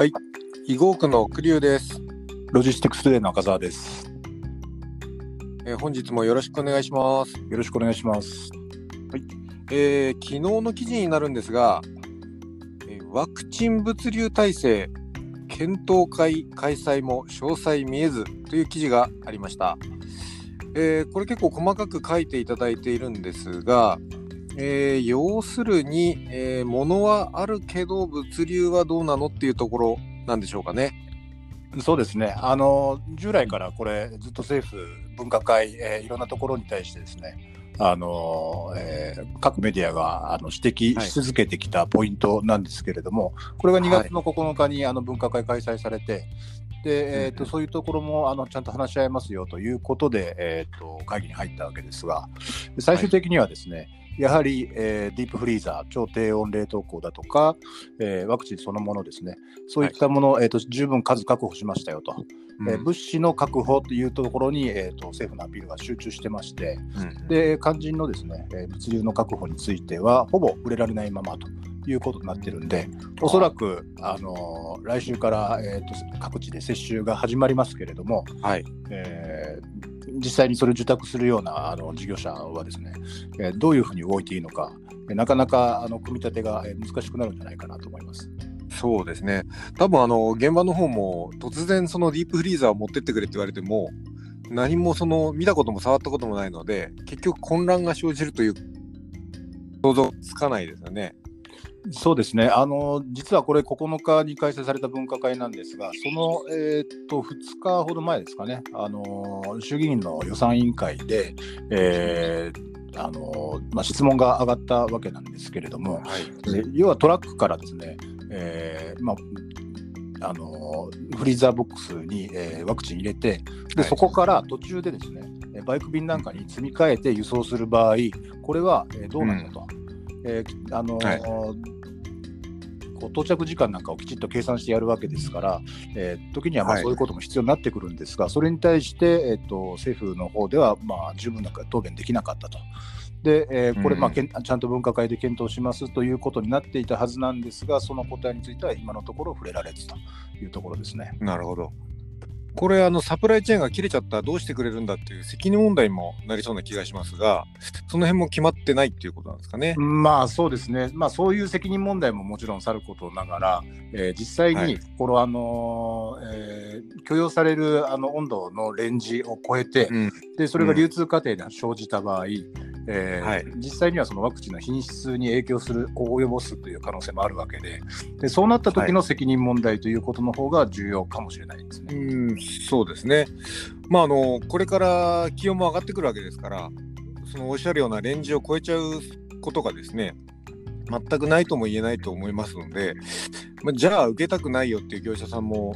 はい、囲碁区の栗生です、ロジスティクスデイの赤澤です。えー本日もよろしくお願いします。よろしくお願いします。えー昨日の記事になるんですが、えーワクチン物流体制検討会開催も詳細見えずという記事がありました。えーこれ結構細かく書いていただいているんですが、えー要するに、えー物はあるけど物流はどうなのっていうところなんでしょうかね。そうですね。あの従来からこれずっと政府分科会、えーいろんなところに対してですね。あのえー各メディアがあの指摘し続けてきたポイントなんですけれども、これが2月の9日にあの分科会開催されて、でえー、うんとそういうところもあのちゃんと話し合いますよということで、えー、と会議に入ったわけですが、最終的にはですね、やはり、えーディープフリーザー、超低温冷凍庫だとか、えーワクチンそのものですね、そういったものを、えー、と十分数確保しましたよと、えーうん物資の確保というところに、えー、と政府のアピールが集中してまして、うんで肝心のですね、えー物流の確保については、ほぼ触れられないままということになってるんで、おそらく、あのー来週から、えー、と各地で接種が始まりますけれども、はい。えー実際にそれを受託するようなあの事業者はですね、えどういうふうに動いていいのか、えなかなかあの組み立てが難しくなるんじゃないかなと思います。そうですね。多分あの現場の方も突然そのディープフリーザーを持ってってくれって言われても何もその見たことも触ったこともないので結局混乱が生じるという想像つかないですよね。そうですね、あの実はこれ、9日に開催された分科会なんですが、その、えーっと2日ほど前ですかね、あの衆議院の予算委員会で、えーあのまあ、質問が上がったわけなんですけれども、はい。で要はトラックからですね、えーまあ、あのフリーザーボックスに、えーワクチン入れてで、はい。そこから途中でですねえーバイク便なんかに積み替えて輸送する場合これは、えーどうなのと、えーあのはいこう到着時間なんかをきちっと計算してやるわけですから、えー時にはまあはいそういうことも必要になってくるんですが、それに対して、えー、と政府の方ではまあ十分な答弁できなかったと。で、えーこれ、まあうんけん、ちゃんと分科会で検討しますということになっていたはずなんですが、その答えについては今のところ触れられずというところですね。なるほど。これあのサプライチェーンが切れちゃったらどうしてくれるんだっていう責任問題にもなりそうな気がしますがその辺も決まってないっていうことなんですかね？まあそうですね、まあ、そういう責任問題ももちろんさることながら、えー実際にはい。この、あのーえー許容されるあの温度のレンジを超えて、うん。でそれが流通過程で生じた場合、えーはい実際にはそのワクチンの品質に影響する及ぼすという可能性もあるわけででそうなった時の責任問題ということの方が重要かもしれないですね。うん、そうですね。まああのこれから気温も上がってくるわけですから、そのおっしゃるようなレンジを超えちゃうことがですね、全くないとも言えないと思いますので、まあ、じゃあ受けたくないよっていう業者さんも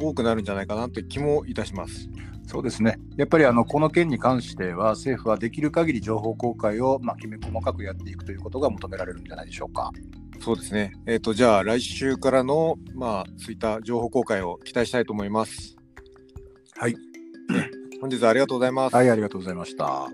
多くなるんじゃないかなという気もいたします。そうですねやっぱりあのこの件に関しては政府はできる限り情報公開を、まあ、きめ細かくやっていくということが求められるんじゃないでしょうか。そうですね。えっ、とじゃあ来週からのまあそういった情報公開を期待したいと思います。はい、本日はありがとうございます。はい、ありがとうございました。